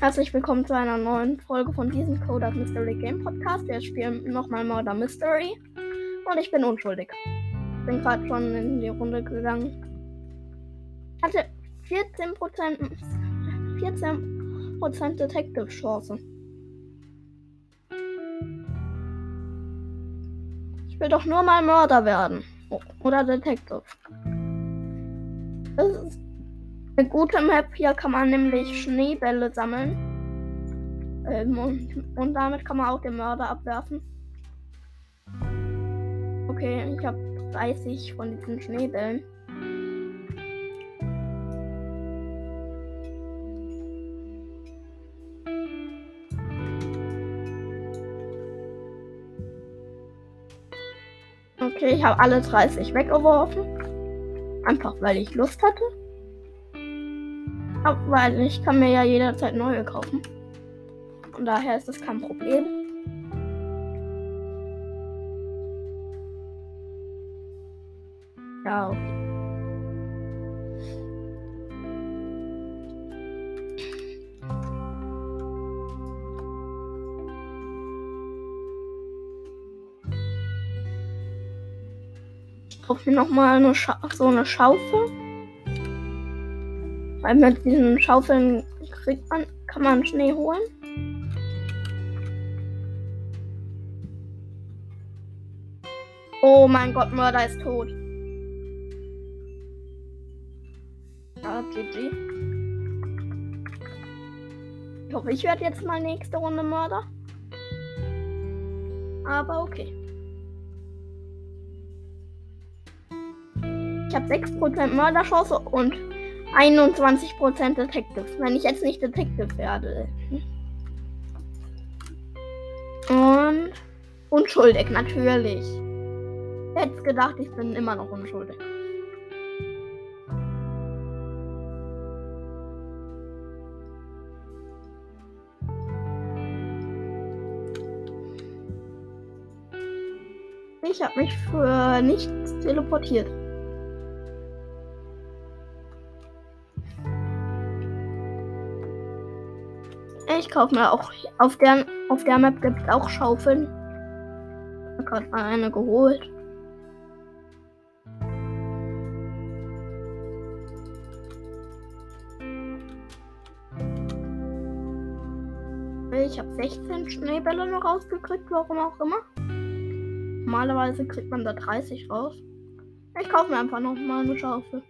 Herzlich willkommen zu einer neuen Folge von diesem Coder Mystery Game Podcast. Wir spielen nochmal Murder Mystery und ich bin unschuldig. Bin gerade schon in die Runde gegangen. Hatte 14%, 14 Detective Chance. Ich will doch nur mal Mörder werden. Oder Detective. Das ist eine gute Map. Hier kann man nämlich Schneebälle sammeln. Ähm, und, und, damit kann man auch den Mörder abwerfen. Okay, ich habe 30 von diesen Schneebällen. Okay, ich habe alle 30 weggeworfen. Einfach weil ich Lust hatte. Weil ich kann mir ja jederzeit neue kaufen. Von daher ist das kein Problem. Ja, okay. kaufe mir nochmal so eine Schaufel. Weil mit diesen Schaufeln kriegt man, kann man Schnee holen. Oh mein Gott, Mörder ist tot. Ja, GG. Ich hoffe, ich werde jetzt mal nächste Runde Mörder. Aber okay. Ich habe 6% Mörderchance und 21% Detective. Wenn ich jetzt nicht Detective werde. Und unschuldig, natürlich. Ich hätte gedacht, ich bin immer noch unschuldig. Ich habe mich für nichts teleportiert. Ich kaufe mir auch. Auf der, auf der Map gibt es auch Schaufeln. Ich habe gerade mal eine geholt. Ich habe 16 Schneebälle noch rausgekriegt, warum auch immer. Normalerweise kriegt man da 30 raus. Ich kaufe mir einfach noch mal eine Schaufel.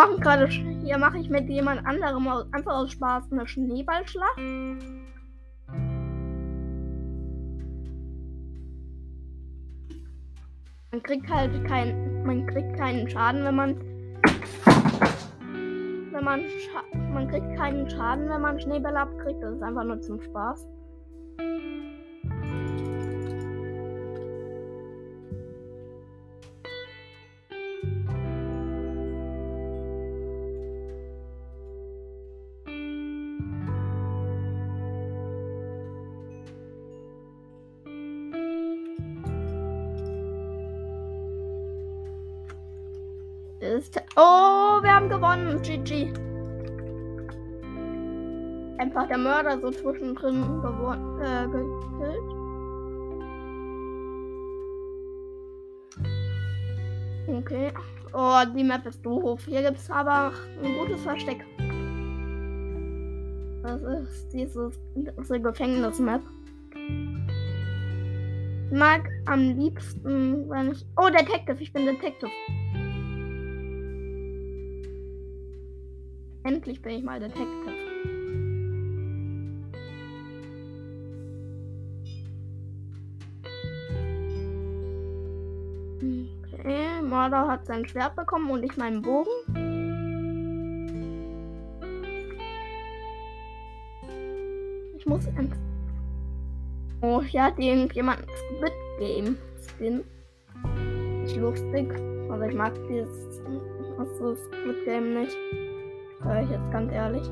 Machen gerade, hier mache ich mit jemand anderem einfach aus Spaß eine Schneeballschlacht. Man kriegt halt kein, man kriegt keinen Schaden, wenn man, wenn man, man kriegt keinen Schaden, wenn man Schneebälle abkriegt. Das ist einfach nur zum Spaß. Ist. Oh, wir haben gewonnen. GG. Einfach der Mörder so zwischendrin gewonnen, äh, gekillt. Okay. Oh, die Map ist doof. Hier gibt es aber ein gutes Versteck. Das ist dieses diese Gefängnis-Map. Ich mag am liebsten, wenn ich. Oh, Detective, ich bin Detective. Endlich bin ich mal Detective. Okay, Mörder hat sein Schwert bekommen und ich meinen Bogen. Ich muss Oh, hier hat irgendjemand Squid Game Skin. Nicht lustig. Also ich mag dieses Squid Game nicht. Sag ich jetzt ganz ehrlich.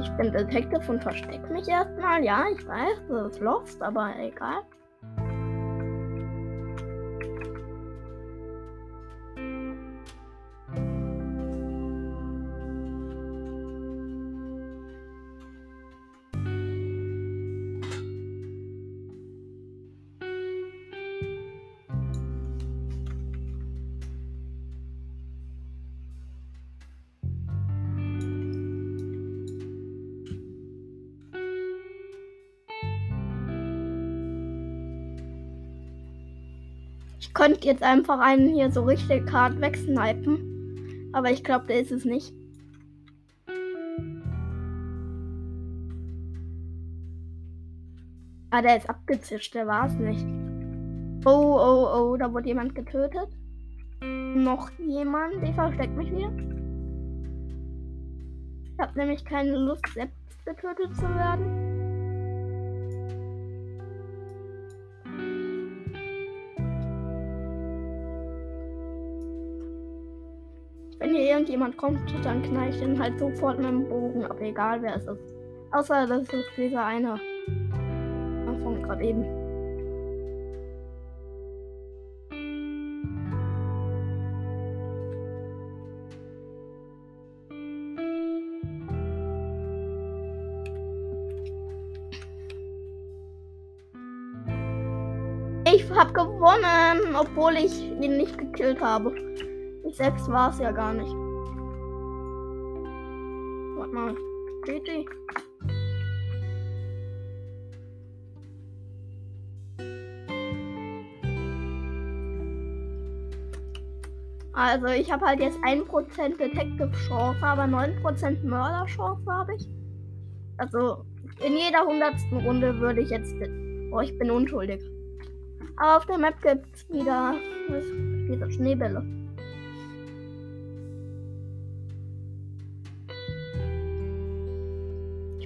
Ich bin Detective und versteck mich erstmal. Ja, ich weiß, das ist lost, aber egal. Könnte jetzt einfach einen hier so richtig hart wegsnipen. Aber ich glaube, der ist es nicht. Ah, der ist abgezischt, der war es nicht. Oh, oh, oh, da wurde jemand getötet. Noch jemand, der versteckt mich wieder. Ich habe nämlich keine Lust, selbst getötet zu werden. Irgendjemand kommt, dann knall ich den halt sofort mit dem Bogen ab, egal wer es ist. Außer das ist dieser eine. Von gerade eben. Ich hab gewonnen, obwohl ich ihn nicht gekillt habe. Ich selbst war es ja gar nicht. GG. Also ich habe halt jetzt 1% Detective Chance, aber 9% Mörder Chance habe ich. Also in jeder hundertsten Runde würde ich jetzt. Oh, ich bin unschuldig. Aber auf der Map gibt es wieder diese Schneebälle.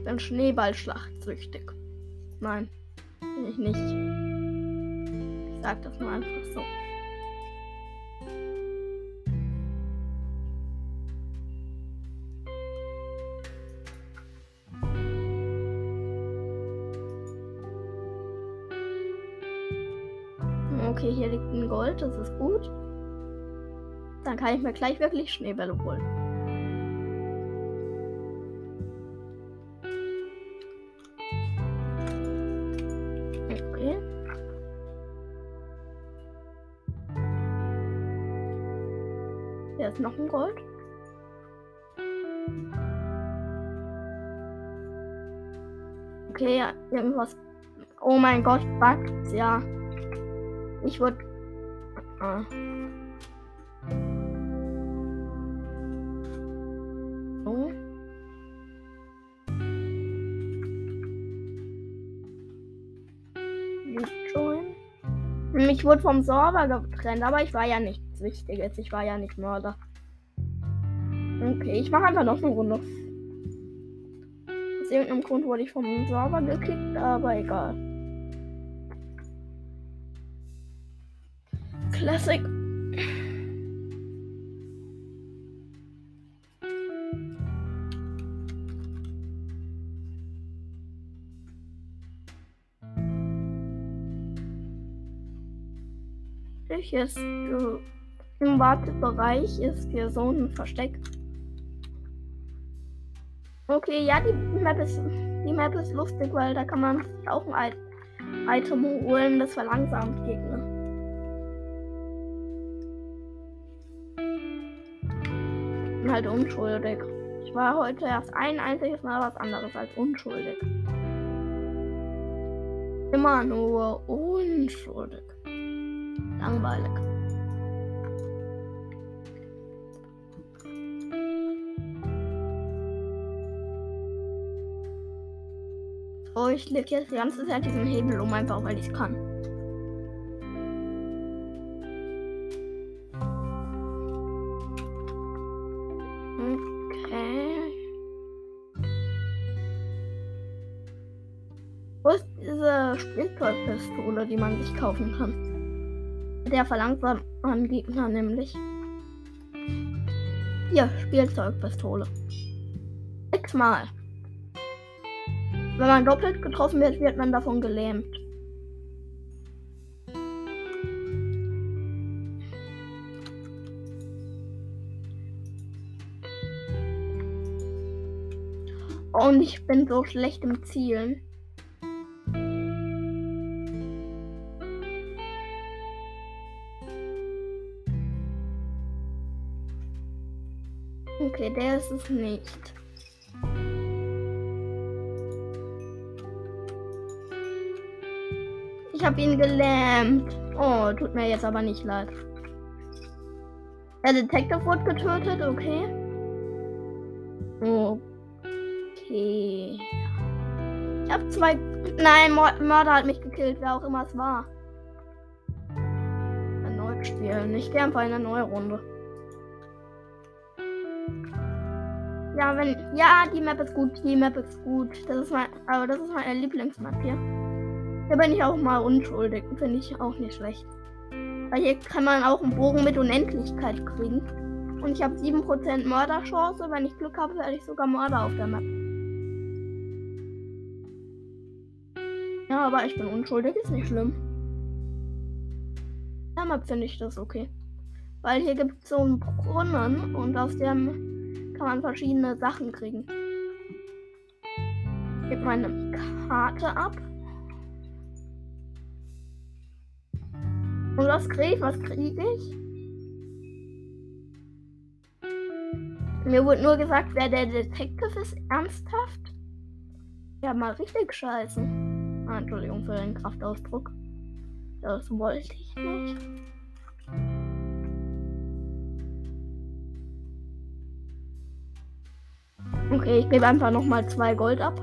Bin Schneeballschlachtsüchtig. Nein, bin ich nicht. Ich sag das nur einfach so. Okay, hier liegt ein Gold, das ist gut. Dann kann ich mir gleich wirklich Schneebälle holen. Hier ist noch ein Gold. Okay, ja, irgendwas. Oh mein Gott, buggt ja. Ich würde. Ah. Oh. Join. Ich wurde vom Server getrennt, aber ich war ja nichts Wichtiges. Ich war ja nicht Mörder. Okay, ich mache einfach noch eine Runde. Aus irgendeinem Grund wurde ich vom Server gekickt, aber egal. Classic. Äh, im Wartebereich ist hier so ein Versteck. Okay, ja, die Map ist die Map ist lustig, weil da kann man auch ein Item holen, das verlangsamt Gegner. bin halt unschuldig. Ich war heute erst ein einziges Mal was anderes als unschuldig. Immer nur unschuldig. Langweilig. Ich lege jetzt die ganze Zeit diesen Hebel um, einfach weil ich kann. Okay. Wo ist diese Spielzeugpistole, die man sich kaufen kann? Der verlangsamt man Gegner nämlich. Hier, Spielzeugpistole. X-mal. Wenn man doppelt getroffen wird, wird man davon gelähmt. Und ich bin so schlecht im Zielen. Okay, der ist es nicht. Ich habe ihn gelähmt. Oh, tut mir jetzt aber nicht leid. Der Detective wurde getötet, okay. Okay. Ich habe zwei. Nein, Mörder hat mich gekillt, wer auch immer es war. Erneut spielen. Ich gehe einfach in eine neue Runde. Ja, wenn. Ja, die Map ist gut. Die Map ist gut. Das ist mein. Aber das ist meine Lieblingsmap hier. Da bin ich auch mal unschuldig. Finde ich auch nicht schlecht. Weil hier kann man auch einen Bogen mit Unendlichkeit kriegen. Und ich habe 7% Mörderchance. Wenn ich Glück habe, werde ich sogar Mörder auf der Map. Ja, aber ich bin unschuldig, ist nicht schlimm. Der Map finde ich das okay. Weil hier gibt es so einen Brunnen und aus dem kann man verschiedene Sachen kriegen. Ich gebe meine Karte ab. Und was krieg ich? Was kriege ich? Mir wurde nur gesagt, wer der Detective ist. Ernsthaft? Ja, mal richtig scheiße. Ah, Entschuldigung für den Kraftausdruck. Das wollte ich nicht. Okay, ich gebe einfach noch mal zwei Gold ab.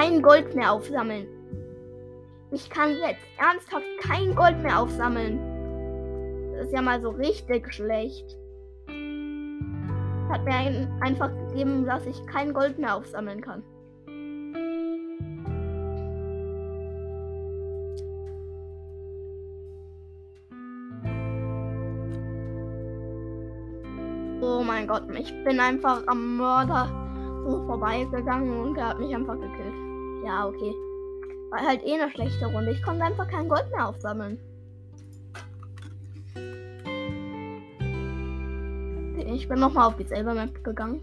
Kein Gold mehr aufsammeln. Ich kann jetzt ernsthaft kein Gold mehr aufsammeln. Das ist ja mal so richtig schlecht. Hat mir ein, einfach gegeben, dass ich kein Gold mehr aufsammeln kann. Oh mein Gott, ich bin einfach am Mörder so vorbeigegangen und er hat mich einfach gekillt. Ja, okay. War halt eh eine schlechte Runde. Ich konnte einfach kein Gold mehr aufsammeln. Ich bin nochmal auf die selber Map gegangen.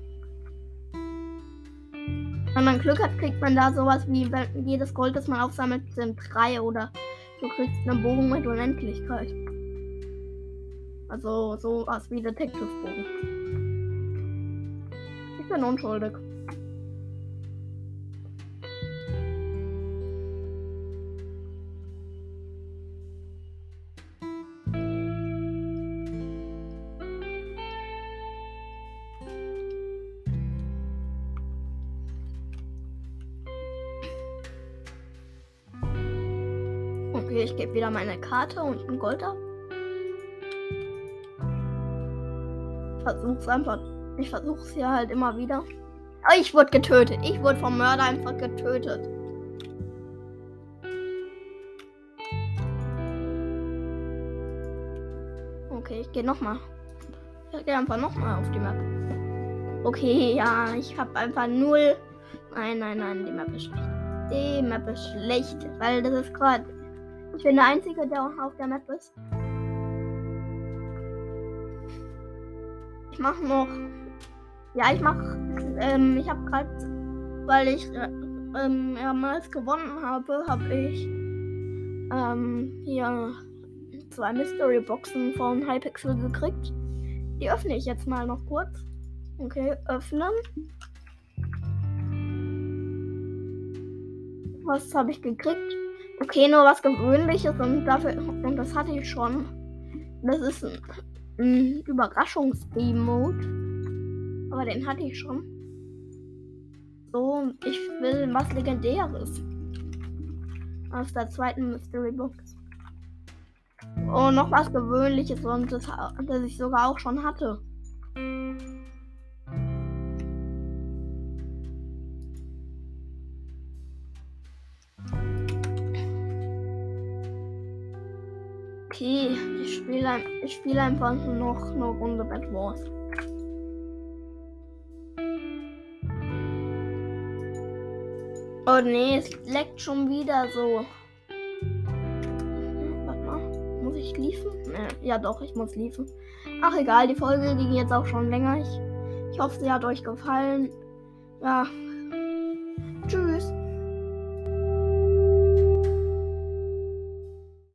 Wenn man Glück hat, kriegt man da sowas wie jedes Gold, das man aufsammelt, sind drei oder du kriegst einen Bogen mit Unendlichkeit. Also sowas wie Detective-Bogen. Ich bin unschuldig. Okay, ich gebe wieder meine Karte und ein Gold ab. Versuch's einfach. Ich versuch's ja halt immer wieder. Oh, ich wurde getötet. Ich wurde vom Mörder einfach getötet. Okay, ich gehe nochmal. Ich gehe einfach nochmal auf die Map. Okay, ja, ich habe einfach null. Nein, nein, nein, die Map ist schlecht. Die Map ist schlecht, weil das ist gerade ich bin der Einzige, der auf der Map ist. Ich mache noch. Ja, ich mache. Ähm, ich habe gerade, weil ich äh, ähm, mehrmals gewonnen habe, habe ich ähm, hier zwei Mystery Boxen von Hypixel gekriegt. Die öffne ich jetzt mal noch kurz. Okay, öffnen. Was habe ich gekriegt? Okay, nur was Gewöhnliches und dafür. Und das hatte ich schon. Das ist ein, ein Überraschungs-Game-Mode. Aber den hatte ich schon. So, ich will was Legendäres. Aus der zweiten Mystery Box. Und noch was Gewöhnliches und das, das ich sogar auch schon hatte. Okay, ich spiele ich spiel einfach noch eine Runde Bad Wars. Oh nee, es leckt schon wieder so. Warte mal, muss ich liefen? Ja doch, ich muss liefen. Ach egal, die Folge ging jetzt auch schon länger. Ich, ich hoffe, sie hat euch gefallen. Ja. Tschüss.